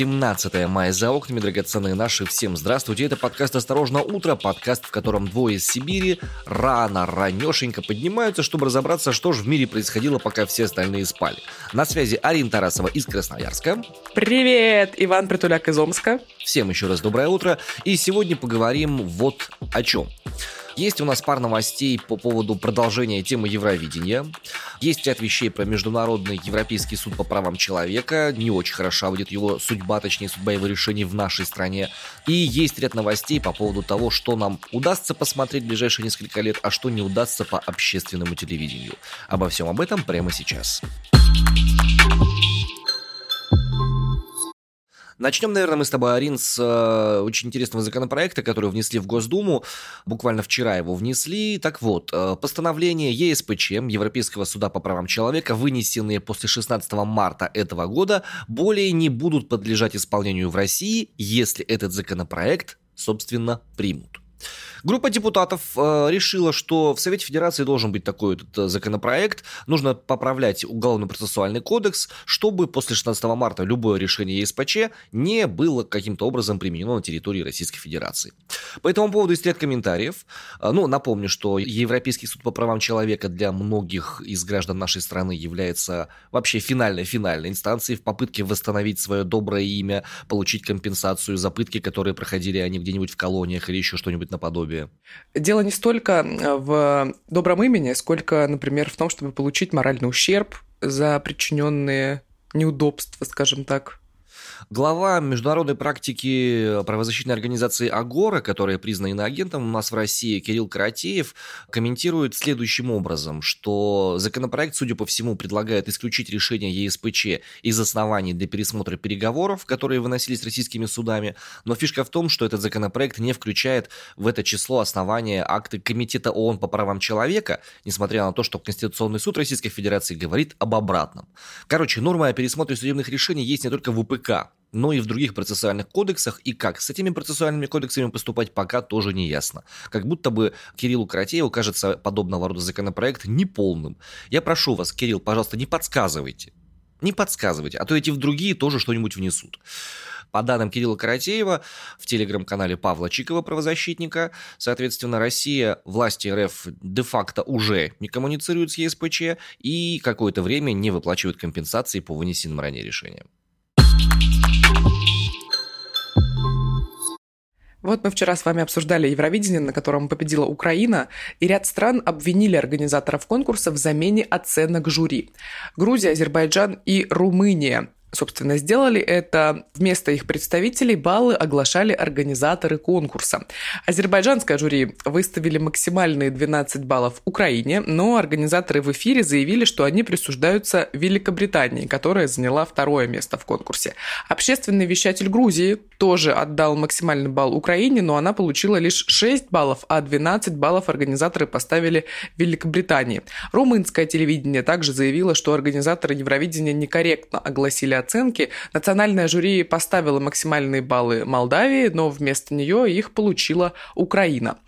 17 мая за окнами, драгоценные наши. Всем здравствуйте. Это подкаст «Осторожно, утро». Подкаст, в котором двое из Сибири рано, ранешенько поднимаются, чтобы разобраться, что же в мире происходило, пока все остальные спали. На связи Арина Тарасова из Красноярска. Привет! Иван Притуляк из Омска. Всем еще раз доброе утро. И сегодня поговорим вот о чем. Есть у нас пара новостей по поводу продолжения темы Евровидения. Есть ряд вещей про Международный Европейский суд по правам человека. Не очень хороша будет его судьба, точнее судьба его решений в нашей стране. И есть ряд новостей по поводу того, что нам удастся посмотреть в ближайшие несколько лет, а что не удастся по общественному телевидению. Обо всем об этом прямо сейчас. Начнем, наверное, мы с тобой, Арин, с э, очень интересного законопроекта, который внесли в Госдуму. Буквально вчера его внесли. Так вот, э, постановление ЕСПЧ, Европейского суда по правам человека, вынесенные после 16 марта этого года, более не будут подлежать исполнению в России, если этот законопроект, собственно, примут. Группа депутатов э, решила, что в Совете Федерации должен быть такой этот э, законопроект. Нужно поправлять Уголовно-процессуальный кодекс, чтобы после 16 марта любое решение ЕСПЧ не было каким-то образом применено на территории Российской Федерации. По этому поводу есть ряд комментариев. Э, ну, напомню, что Европейский суд по правам человека для многих из граждан нашей страны является вообще финальной-финальной инстанцией в попытке восстановить свое доброе имя, получить компенсацию за пытки, которые проходили они где-нибудь в колониях или еще что-нибудь наподобие подобие? Дело не столько в добром имени, сколько, например, в том, чтобы получить моральный ущерб за причиненные неудобства, скажем так. Глава международной практики правозащитной организации Агора, которая признана иноагентом у нас в России, Кирилл Каратеев, комментирует следующим образом, что законопроект, судя по всему, предлагает исключить решение ЕСПЧ из оснований для пересмотра переговоров, которые выносились российскими судами, но фишка в том, что этот законопроект не включает в это число основания акты Комитета ООН по правам человека, несмотря на то, что Конституционный суд Российской Федерации говорит об обратном. Короче, норма о пересмотре судебных решений есть не только в УПК, но и в других процессуальных кодексах, и как с этими процессуальными кодексами поступать пока тоже не ясно. Как будто бы Кириллу Каратееву кажется подобного рода законопроект неполным. Я прошу вас, Кирилл, пожалуйста, не подсказывайте. Не подсказывайте, а то эти в другие тоже что-нибудь внесут. По данным Кирилла Каратеева, в телеграм-канале Павла Чикова, правозащитника, соответственно, Россия, власти РФ де-факто уже не коммуницируют с ЕСПЧ и какое-то время не выплачивают компенсации по вынесенным ранее решениям. Вот мы вчера с вами обсуждали Евровидение, на котором победила Украина, и ряд стран обвинили организаторов конкурса в замене оценок жюри. Грузия, Азербайджан и Румыния собственно, сделали это. Вместо их представителей баллы оглашали организаторы конкурса. Азербайджанское жюри выставили максимальные 12 баллов Украине, но организаторы в эфире заявили, что они присуждаются Великобритании, которая заняла второе место в конкурсе. Общественный вещатель Грузии тоже отдал максимальный балл Украине, но она получила лишь 6 баллов, а 12 баллов организаторы поставили Великобритании. Румынское телевидение также заявило, что организаторы Евровидения некорректно огласили оценки. Национальное жюри поставило максимальные баллы Молдавии, но вместо нее их получила Украина.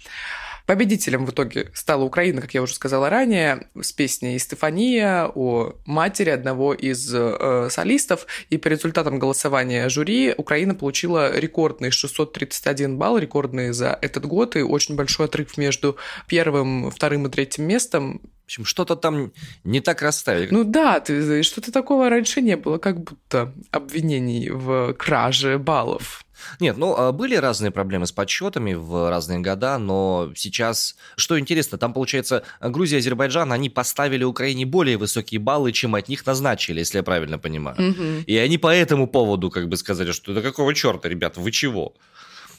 Победителем в итоге стала Украина, как я уже сказала ранее, с песней «Стефания» о матери одного из э, солистов. И по результатам голосования жюри Украина получила рекордный 631 балл, рекордный за этот год, и очень большой отрыв между первым, вторым и третьим местом общем, что-то там не так расставили. Ну да, ты, что-то такого раньше не было, как будто обвинений в краже баллов. Нет, ну, а были разные проблемы с подсчетами в разные года, но сейчас, что интересно, там, получается, Грузия и Азербайджан, они поставили Украине более высокие баллы, чем от них назначили, если я правильно понимаю. Угу. И они по этому поводу как бы сказали, что это какого черта, ребята, вы чего?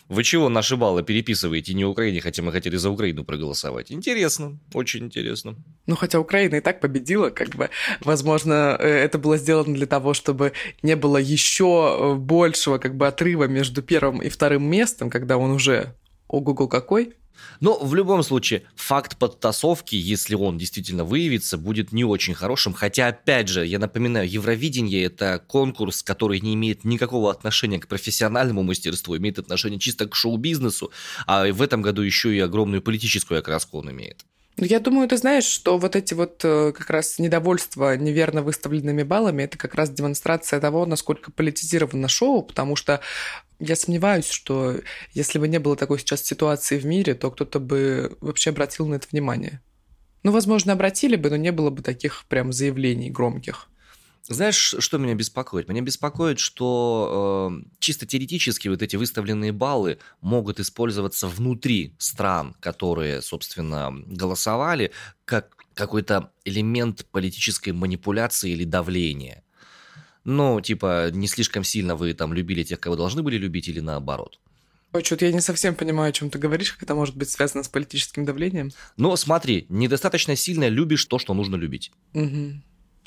Вы чего наши баллы переписываете не Украине, хотя мы хотели за Украину проголосовать? Интересно, очень интересно. Ну, хотя Украина и так победила, как бы, возможно, э, это было сделано для того, чтобы не было еще э, большего, как бы, отрыва между первым и вторым местом, когда он уже ого-го какой, но в любом случае, факт подтасовки, если он действительно выявится, будет не очень хорошим. Хотя, опять же, я напоминаю, Евровидение – это конкурс, который не имеет никакого отношения к профессиональному мастерству, имеет отношение чисто к шоу-бизнесу, а в этом году еще и огромную политическую окраску он имеет. Я думаю, ты знаешь, что вот эти вот э, как раз недовольства неверно выставленными баллами, это как раз демонстрация того, насколько политизировано шоу, потому что я сомневаюсь, что если бы не было такой сейчас ситуации в мире, то кто-то бы вообще обратил на это внимание. Ну, возможно, обратили бы, но не было бы таких прям заявлений громких. Знаешь, что меня беспокоит? Меня беспокоит, что э, чисто теоретически вот эти выставленные баллы могут использоваться внутри стран, которые, собственно, голосовали, как какой-то элемент политической манипуляции или давления. Ну, типа, не слишком сильно вы там любили тех, кого должны были любить, или наоборот. Ой, что-то я не совсем понимаю, о чем ты говоришь, как это может быть связано с политическим давлением. Но смотри, недостаточно сильно любишь то, что нужно любить. Угу.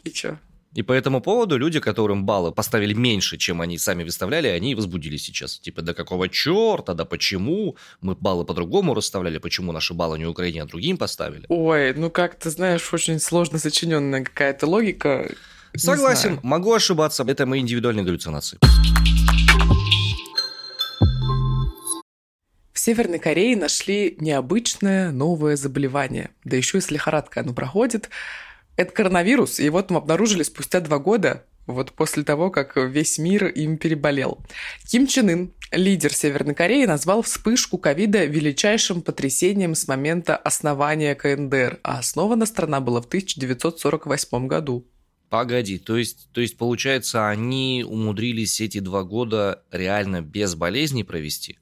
И что? И по этому поводу люди, которым баллы поставили меньше, чем они сами выставляли, они возбудились сейчас. Типа, да какого черта, да почему? Мы баллы по-другому расставляли, почему наши баллы не Украине, а другим поставили? Ой, ну как ты знаешь, очень сложно сочиненная какая-то логика. Согласен, могу ошибаться, это мои индивидуальные галлюцинации. В Северной Корее нашли необычное новое заболевание. Да еще и с лихорадкой оно проходит. Это коронавирус, и вот мы обнаружили спустя два года, вот после того, как весь мир им переболел. Ким Чен Ын, лидер Северной Кореи, назвал вспышку ковида величайшим потрясением с момента основания КНДР, а основана страна была в 1948 году. Погоди, то есть, то есть, получается, они умудрились эти два года реально без болезней провести?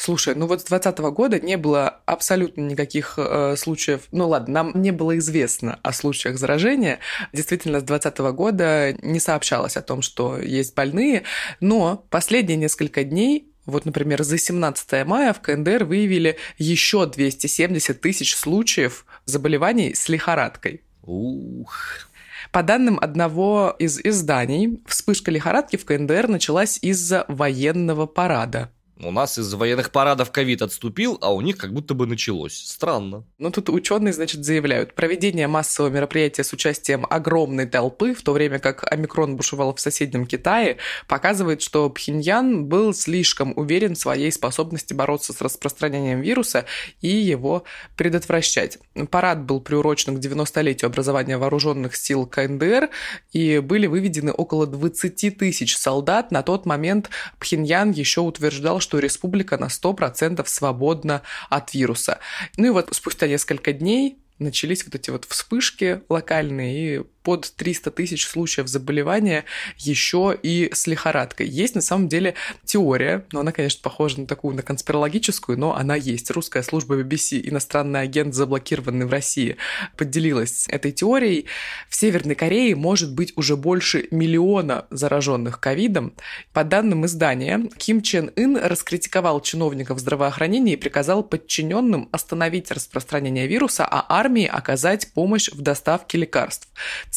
Слушай, ну вот с 2020 года не было абсолютно никаких э, случаев, ну ладно, нам не было известно о случаях заражения. Действительно, с 2020 года не сообщалось о том, что есть больные, но последние несколько дней вот, например, за 17 мая в КНДР выявили еще 270 тысяч случаев заболеваний с лихорадкой. Ух. По данным одного из изданий, вспышка лихорадки в КНДР началась из-за военного парада. У нас из военных парадов ковид отступил, а у них как будто бы началось. Странно. Ну, тут ученые, значит, заявляют, проведение массового мероприятия с участием огромной толпы, в то время как омикрон бушевал в соседнем Китае, показывает, что Пхеньян был слишком уверен в своей способности бороться с распространением вируса и его предотвращать. Парад был приурочен к 90-летию образования вооруженных сил КНДР, и были выведены около 20 тысяч солдат. На тот момент Пхеньян еще утверждал, что что республика на 100% свободна от вируса. Ну и вот спустя несколько дней начались вот эти вот вспышки локальные, и под 300 тысяч случаев заболевания еще и с лихорадкой. Есть на самом деле теория, но она, конечно, похожа на такую, на конспирологическую, но она есть. Русская служба BBC, иностранный агент, заблокированный в России, поделилась этой теорией. В Северной Корее может быть уже больше миллиона зараженных ковидом. По данным издания, Ким Чен Ын раскритиковал чиновников здравоохранения и приказал подчиненным остановить распространение вируса, а армии оказать помощь в доставке лекарств.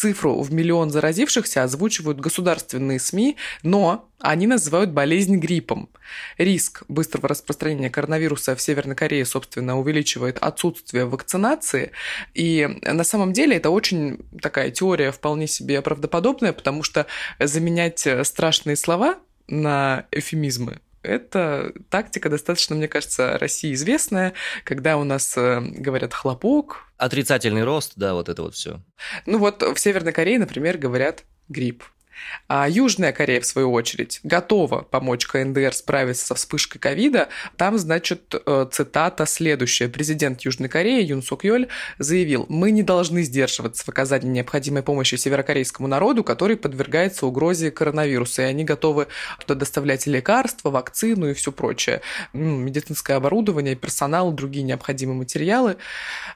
Цифру в миллион заразившихся озвучивают государственные СМИ, но они называют болезнь гриппом. Риск быстрого распространения коронавируса в Северной Корее, собственно, увеличивает отсутствие вакцинации. И на самом деле это очень такая теория вполне себе правдоподобная, потому что заменять страшные слова на эфемизмы это тактика достаточно, мне кажется, России известная, когда у нас э, говорят хлопок. Отрицательный рост, да, вот это вот все. Ну вот в Северной Корее, например, говорят грипп. А Южная Корея, в свою очередь, готова помочь КНДР справиться со вспышкой ковида. Там, значит, э, цитата следующая. Президент Южной Кореи Юн Сук Йоль заявил, мы не должны сдерживаться в оказании необходимой помощи северокорейскому народу, который подвергается угрозе коронавируса, и они готовы туда доставлять лекарства, вакцину и все прочее, ну, медицинское оборудование, персонал, другие необходимые материалы.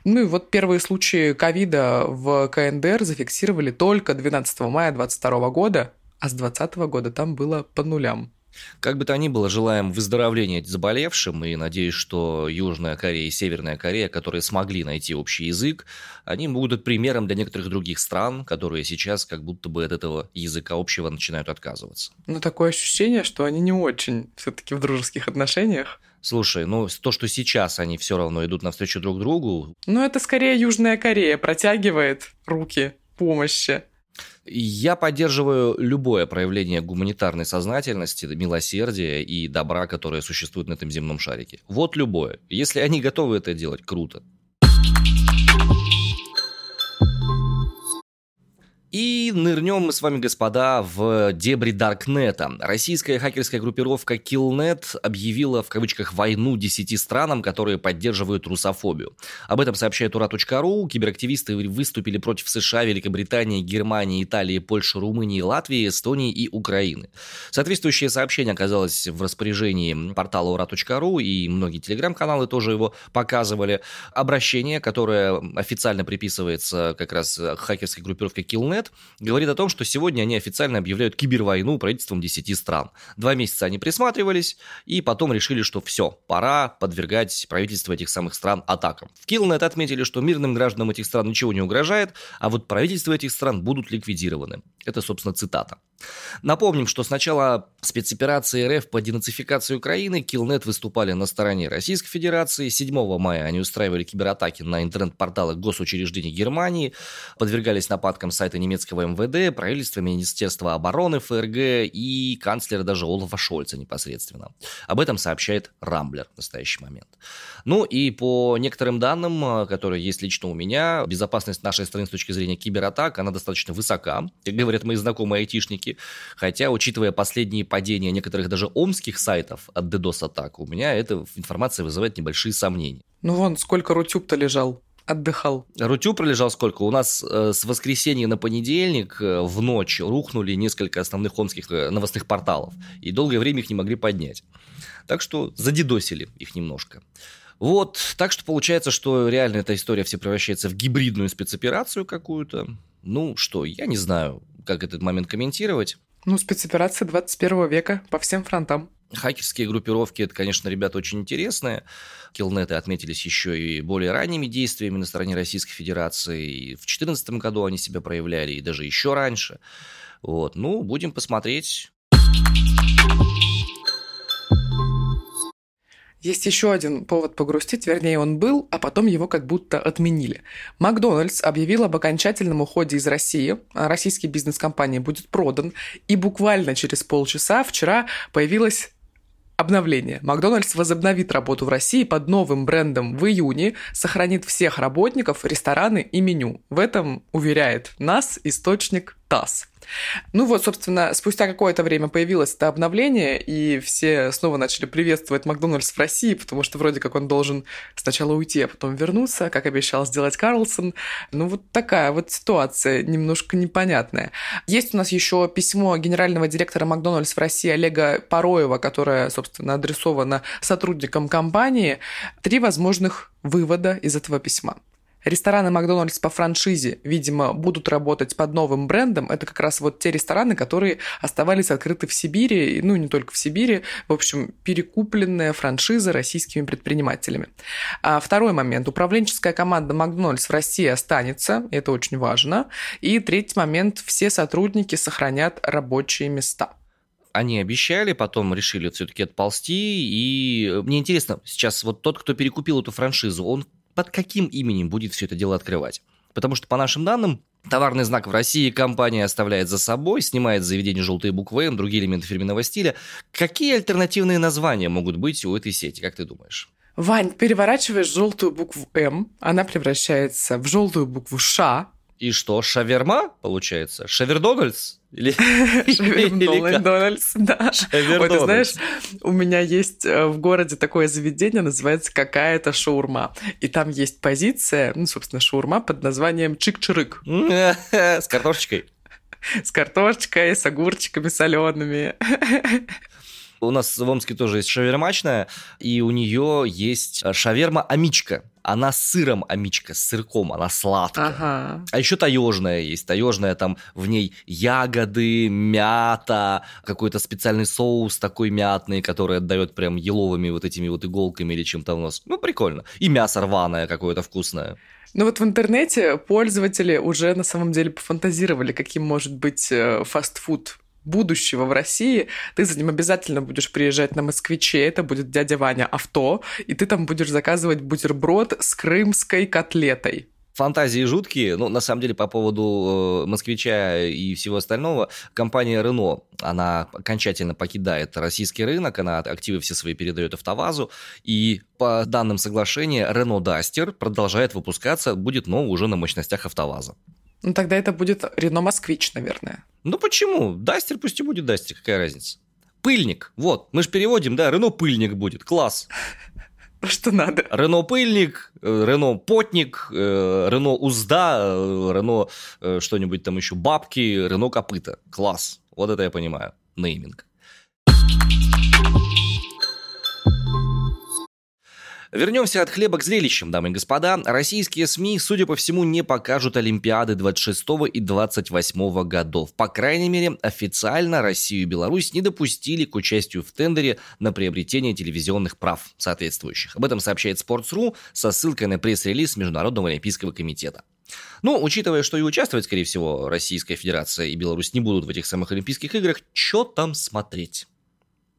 Ну и вот первые случаи ковида в КНДР зафиксировали только 12 мая 2022 года, года, а с 2020 года там было по нулям. Как бы то ни было, желаем выздоровления заболевшим, и надеюсь, что Южная Корея и Северная Корея, которые смогли найти общий язык, они будут примером для некоторых других стран, которые сейчас как будто бы от этого языка общего начинают отказываться. Ну, такое ощущение, что они не очень все-таки в дружеских отношениях. Слушай, ну то, что сейчас они все равно идут навстречу друг другу... Ну, это скорее Южная Корея протягивает руки помощи. Я поддерживаю любое проявление гуманитарной сознательности, милосердия и добра, которое существует на этом земном шарике. Вот любое. Если они готовы это делать, круто. И нырнем мы с вами, господа, в дебри Даркнета. Российская хакерская группировка Killnet объявила в кавычках войну 10 странам, которые поддерживают русофобию. Об этом сообщает ура.ру. Киберактивисты выступили против США, Великобритании, Германии, Италии, Польши, Румынии, Латвии, Эстонии и Украины. Соответствующее сообщение оказалось в распоряжении портала ура.ру, и многие телеграм-каналы тоже его показывали. Обращение, которое официально приписывается как раз хакерской группировке Killnet, Рунет говорит о том, что сегодня они официально объявляют кибервойну правительством 10 стран. Два месяца они присматривались и потом решили, что все, пора подвергать правительство этих самых стран атакам. В Киллнет отметили, что мирным гражданам этих стран ничего не угрожает, а вот правительства этих стран будут ликвидированы. Это, собственно, цитата. Напомним, что с начала спецоперации РФ по денацификации Украины Килнет выступали на стороне Российской Федерации. 7 мая они устраивали кибератаки на интернет-порталы госучреждений Германии, подвергались нападкам сайта немецкого МВД, правительства, Министерства обороны ФРГ и канцлера даже Олафа Шольца непосредственно. Об этом сообщает Рамблер в настоящий момент. Ну и по некоторым данным, которые есть лично у меня, безопасность нашей страны с точки зрения кибератак, она достаточно высока. Как говорят мои знакомые айтишники. Хотя, учитывая последние падения некоторых даже омских сайтов от DDoS-атак, у меня эта информация вызывает небольшие сомнения. Ну вон, сколько Рутюб-то лежал отдыхал. Рутюб пролежал сколько? У нас э, с воскресенья на понедельник э, в ночь рухнули несколько основных омских э, новостных порталов. И долгое время их не могли поднять. Так что задедосили их немножко. Вот, так что получается, что реально эта история все превращается в гибридную спецоперацию какую-то. Ну что, я не знаю как этот момент комментировать. Ну, спецоперация 21 века по всем фронтам. Хакерские группировки, это, конечно, ребята очень интересные. Килнеты отметились еще и более ранними действиями на стороне Российской Федерации. И в 2014 году они себя проявляли, и даже еще раньше. Вот. Ну, будем посмотреть. Есть еще один повод погрустить, вернее, он был, а потом его как будто отменили. Макдональдс объявил об окончательном уходе из России. Российский бизнес-компания будет продан. И буквально через полчаса вчера появилась Обновление. Макдональдс возобновит работу в России под новым брендом в июне, сохранит всех работников, рестораны и меню. В этом уверяет нас источник ТАСС. Ну вот, собственно, спустя какое-то время появилось это обновление, и все снова начали приветствовать Макдональдс в России, потому что вроде как он должен сначала уйти, а потом вернуться, как обещал сделать Карлсон. Ну вот такая вот ситуация немножко непонятная. Есть у нас еще письмо генерального директора Макдональдс в России Олега Пороева, которое, собственно, адресовано сотрудникам компании. Три возможных вывода из этого письма. Рестораны Макдональдс по франшизе, видимо, будут работать под новым брендом. Это как раз вот те рестораны, которые оставались открыты в Сибири, ну, не только в Сибири, в общем, перекупленная франшиза российскими предпринимателями. А второй момент. Управленческая команда Макдональдс в России останется, это очень важно. И третий момент. Все сотрудники сохранят рабочие места они обещали, потом решили все-таки отползти. И мне интересно, сейчас вот тот, кто перекупил эту франшизу, он под каким именем будет все это дело открывать. Потому что, по нашим данным, Товарный знак в России компания оставляет за собой, снимает заведение желтые буквы М, другие элементы фирменного стиля. Какие альтернативные названия могут быть у этой сети, как ты думаешь? Вань, переворачиваешь желтую букву М, она превращается в желтую букву Ш, и что, шаверма, получается? Шавердональдс? Или... Шавердональдс, да. Ой, ты знаешь, у меня есть э, в городе такое заведение, называется «Какая-то шаурма». И там есть позиция, ну, собственно, шаурма под названием «Чик-чирык». С картошечкой. С картошечкой, с огурчиками солеными. У нас в Омске тоже есть шавермачная, и у нее есть э, шаверма-амичка. Она с сыром амичка, с сырком, она сладкая. Ага. А еще таежная есть. Таежная там в ней ягоды, мята, какой-то специальный соус такой мятный, который отдает прям еловыми вот этими вот иголками или чем-то в нос. Ну, прикольно. И мясо рваное какое-то вкусное. Ну вот в интернете пользователи уже на самом деле пофантазировали, каким может быть э, фастфуд будущего в России, ты за ним обязательно будешь приезжать на москвиче, это будет дядя Ваня авто, и ты там будешь заказывать бутерброд с крымской котлетой фантазии жуткие. Ну, на самом деле, по поводу э, москвича и всего остального, компания Renault, она окончательно покидает российский рынок, она активы все свои передает АвтоВАЗу, и по данным соглашения Renault Duster продолжает выпускаться, будет, но уже на мощностях АвтоВАЗа. Ну, тогда это будет Рено Москвич, наверное. Ну почему? Дастер пусть и будет Дастер, какая разница? Пыльник, вот, мы же переводим, да, Рено Пыльник будет, класс. Что надо. Рено Пыльник, э, Рено Потник, э, Рено Узда, э, Рено что-нибудь там еще, Бабки, Рено Копыта. Класс. Вот это я понимаю. Нейминг. Вернемся от хлеба к зрелищам, дамы и господа. Российские СМИ, судя по всему, не покажут Олимпиады 26 и 28 годов. По крайней мере, официально Россию и Беларусь не допустили к участию в тендере на приобретение телевизионных прав соответствующих. Об этом сообщает Sports.ru со ссылкой на пресс-релиз Международного Олимпийского комитета. Ну, учитывая, что и участвовать, скорее всего, Российская Федерация и Беларусь не будут в этих самых Олимпийских играх, что там смотреть?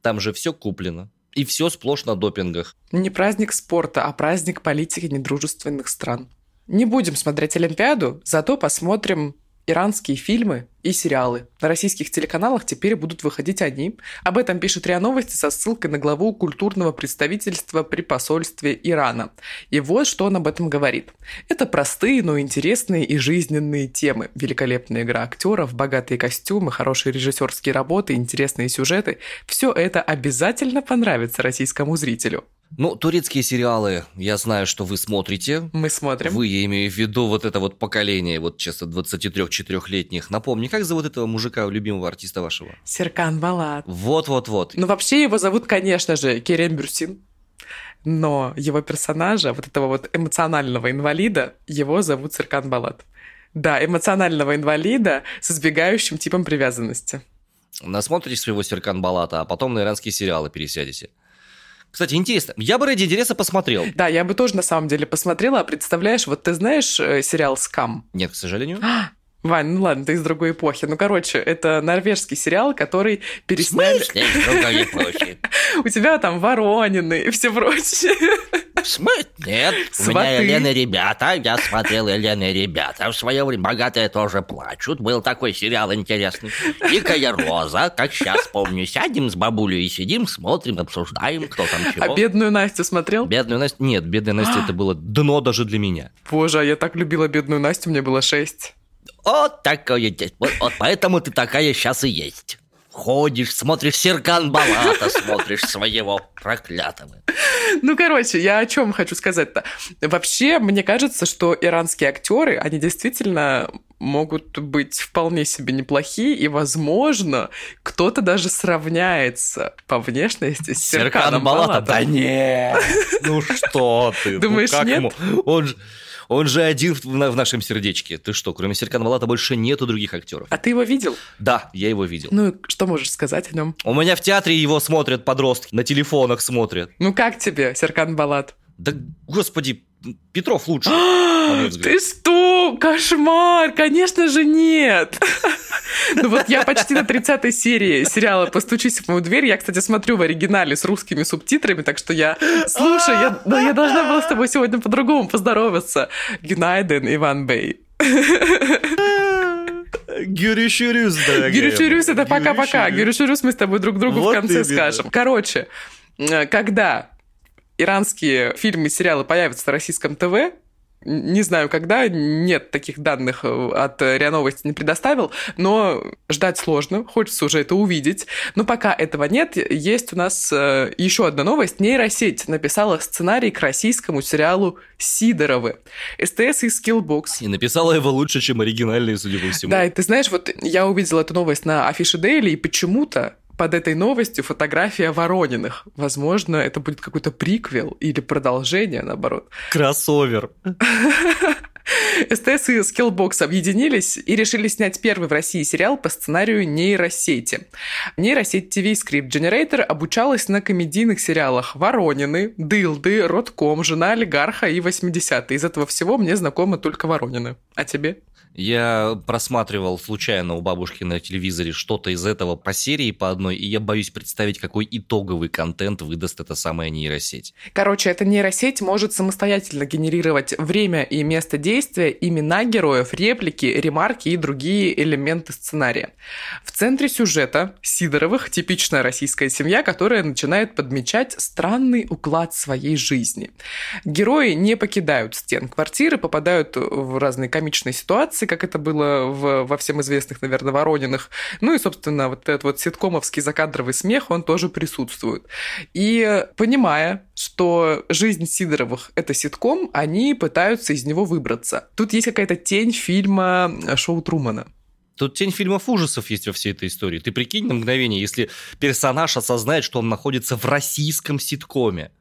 Там же все куплено. И все сплошь на допингах. Не праздник спорта, а праздник политики недружественных стран. Не будем смотреть Олимпиаду, зато посмотрим иранские фильмы и сериалы. На российских телеканалах теперь будут выходить они. Об этом пишет РИА Новости со ссылкой на главу культурного представительства при посольстве Ирана. И вот что он об этом говорит. Это простые, но интересные и жизненные темы. Великолепная игра актеров, богатые костюмы, хорошие режиссерские работы, интересные сюжеты. Все это обязательно понравится российскому зрителю. Ну, турецкие сериалы, я знаю, что вы смотрите. Мы смотрим. Вы, я имею в виду вот это вот поколение, вот часто 23-4-летних. Напомни, как зовут этого мужика, любимого артиста вашего? Серкан Балат. Вот-вот-вот. Ну, вообще его зовут, конечно же, Керен Бюрсин. Но его персонажа, вот этого вот эмоционального инвалида, его зовут Серкан Балат. Да, эмоционального инвалида с избегающим типом привязанности. Насмотритесь своего Серкан Балата, а потом на иранские сериалы пересядете. Кстати, интересно, я бы ради интереса посмотрел. Да, я бы тоже на самом деле посмотрела. А представляешь, вот ты знаешь э, сериал «Скам»? Нет, к сожалению. Вань, ну ладно, ты из другой эпохи. Ну, короче, это норвежский сериал, который пересняли... У тебя там Воронины и все прочее. Смысле? Нет, у меня Елена ребята, я смотрел Елена ребята. В свое время богатые тоже плачут. Был такой сериал интересный. Дикая роза, как сейчас помню. Сядем с бабулей и сидим, смотрим, обсуждаем, кто там чего. А бедную Настю смотрел? Бедную Настю? Нет, бедная Настя это было дно даже для меня. Боже, а я так любила бедную Настю, мне было шесть. Вот такое Вот, вот поэтому ты такая сейчас и есть. Ходишь, смотришь Серкан Балата, смотришь своего проклятого. Ну, короче, я о чем хочу сказать-то. Вообще, мне кажется, что иранские актеры, они действительно могут быть вполне себе неплохие, и, возможно, кто-то даже сравняется по внешности с Серканом Балатом. Да нет! Ну что ты? Ну Думаешь, нет? Он же... Он же один в, в нашем сердечке. Ты что, кроме Серкана Малата больше нету других актеров? А ты его видел? Да, я его видел. Ну, что можешь сказать о нем? У меня в театре его смотрят подростки, на телефонах смотрят. Ну как тебе, Серкан Балат? Да, господи, Петров лучше. Ты что? Кошмар! Конечно же нет! Ну вот я почти на 30 серии сериала «Постучись в мою дверь». Я, кстати, смотрю в оригинале с русскими субтитрами, так что я... Слушай, я, да, я должна была с тобой сегодня по-другому поздороваться. Гюнайден, Иван Бей. Гюришурюс, дорогая. Гюришурюс, это пока-пока. Гюришурюс мы с тобой друг другу в конце скажем. Короче, э, когда иранские фильмы и сериалы появятся на российском ТВ, не знаю, когда, нет таких данных э, от РИА Новости не предоставил, но ждать сложно, хочется уже это увидеть. Но пока этого нет, есть у нас э, еще одна новость. Нейросеть написала сценарий к российскому сериалу «Сидоровы». СТС и Skillbox. И написала его лучше, чем оригинальные, судя по всему. Да, и ты знаешь, вот я увидела эту новость на афише Дейли, и почему-то под этой новостью фотография Ворониных. Возможно, это будет какой-то приквел или продолжение, наоборот. Кроссовер. СТС и Skillbox объединились и решили снять первый в России сериал по сценарию нейросети. Нейросеть TV Script Generator обучалась на комедийных сериалах «Воронины», «Дылды», «Ротком», «Жена олигарха» и «80-е». Из этого всего мне знакомы только Воронины. А тебе? Я просматривал случайно у бабушки на телевизоре что-то из этого по серии по одной, и я боюсь представить, какой итоговый контент выдаст эта самая нейросеть. Короче, эта нейросеть может самостоятельно генерировать время и место действия, имена героев, реплики, ремарки и другие элементы сценария. В центре сюжета Сидоровых типичная российская семья, которая начинает подмечать странный уклад своей жизни. Герои не покидают стен квартиры, попадают в разные комичные ситуации, как это было в, во всем известных, наверное, Ворониных. Ну и, собственно, вот этот вот ситкомовский закадровый смех, он тоже присутствует. И понимая, что жизнь Сидоровых — это ситком, они пытаются из него выбраться. Тут есть какая-то тень фильма «Шоу Трумана». Тут тень фильмов ужасов есть во всей этой истории. Ты прикинь на мгновение, если персонаж осознает, что он находится в российском ситкоме.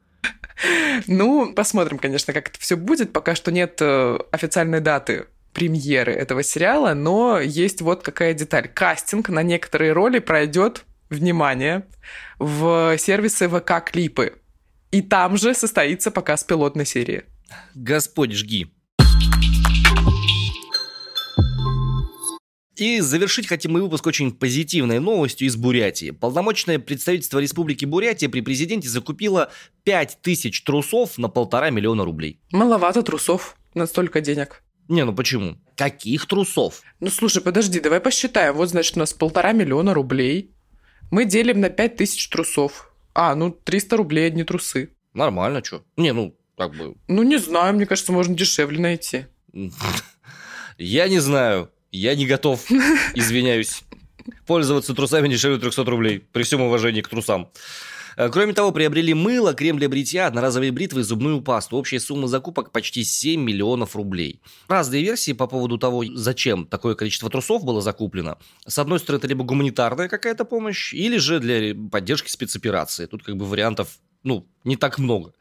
Ну, посмотрим, конечно, как это все будет. Пока что нет э, официальной даты премьеры этого сериала, но есть вот какая деталь. Кастинг на некоторые роли пройдет, внимание, в сервисы ВК-клипы. И там же состоится показ пилотной серии. Господь жги. И завершить хотим мы выпуск очень позитивной новостью из Бурятии. Полномочное представительство Республики Бурятия при президенте закупило 5000 трусов на полтора миллиона рублей. Маловато трусов на столько денег. Не, ну почему? Каких трусов? Ну слушай, подожди, давай посчитаем. Вот, значит, у нас полтора миллиона рублей. Мы делим на пять тысяч трусов. А, ну 300 рублей одни трусы. Нормально, что? Не, ну, как бы... Ну не знаю, мне кажется, можно дешевле найти. Я не знаю. Я не готов, извиняюсь, пользоваться трусами дешевле 300 рублей, при всем уважении к трусам. Э, кроме того, приобрели мыло, крем для бритья, одноразовые бритвы и зубную пасту. Общая сумма закупок почти 7 миллионов рублей. Разные версии по поводу того, зачем такое количество трусов было закуплено. С одной стороны, это либо гуманитарная какая-то помощь, или же для поддержки спецоперации. Тут как бы вариантов ну, не так много.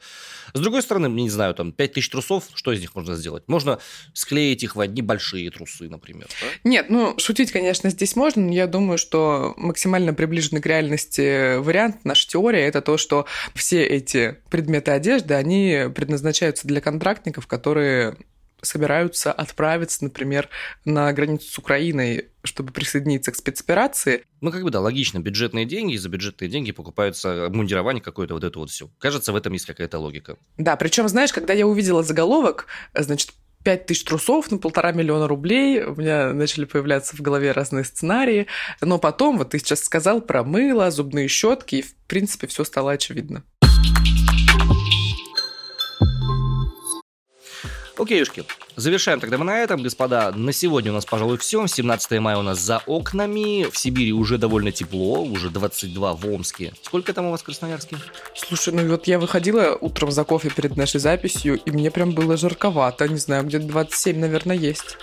С другой стороны, не знаю, там 5000 трусов, что из них можно сделать? Можно склеить их в одни большие трусы, например. Да? Нет, ну, шутить, конечно, здесь можно, но я думаю, что максимально приближенный к реальности вариант, наша теория, это то, что все эти предметы одежды, они предназначаются для контрактников, которые собираются отправиться, например, на границу с Украиной, чтобы присоединиться к спецоперации. Ну, как бы, да, логично. Бюджетные деньги, за бюджетные деньги покупаются обмундирование какое-то, вот это вот все. Кажется, в этом есть какая-то логика. Да, причем, знаешь, когда я увидела заголовок, значит, 5 тысяч трусов на полтора миллиона рублей. У меня начали появляться в голове разные сценарии. Но потом, вот ты сейчас сказал про мыло, зубные щетки, и, в принципе, все стало очевидно. Окейушки, завершаем тогда мы на этом, господа. На сегодня у нас, пожалуй, все. 17 мая у нас за окнами. В Сибири уже довольно тепло, уже 22 в Омске. Сколько там у вас в Красноярске? Слушай, ну вот я выходила утром за кофе перед нашей записью, и мне прям было жарковато. Не знаю, где-то 27, наверное, есть.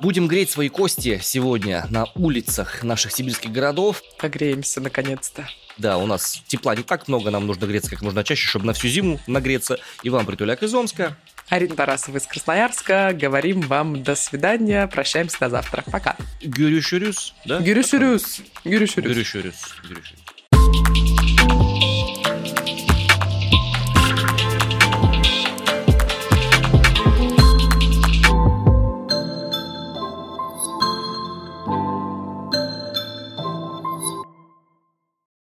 Будем греть свои кости сегодня на улицах наших сибирских городов. Погреемся, наконец-то. Да, у нас тепла не так много, нам нужно греться как можно чаще, чтобы на всю зиму нагреться. И вам, Притуляк из Омска. Арина Тарасова из Красноярска. Говорим вам до свидания. Прощаемся до завтра. Пока. Гюрюшюрюс, да? Гюрюшюрюс. Гюрюшюрюс. Гюрюшюрюс. Гюрюшюрюс.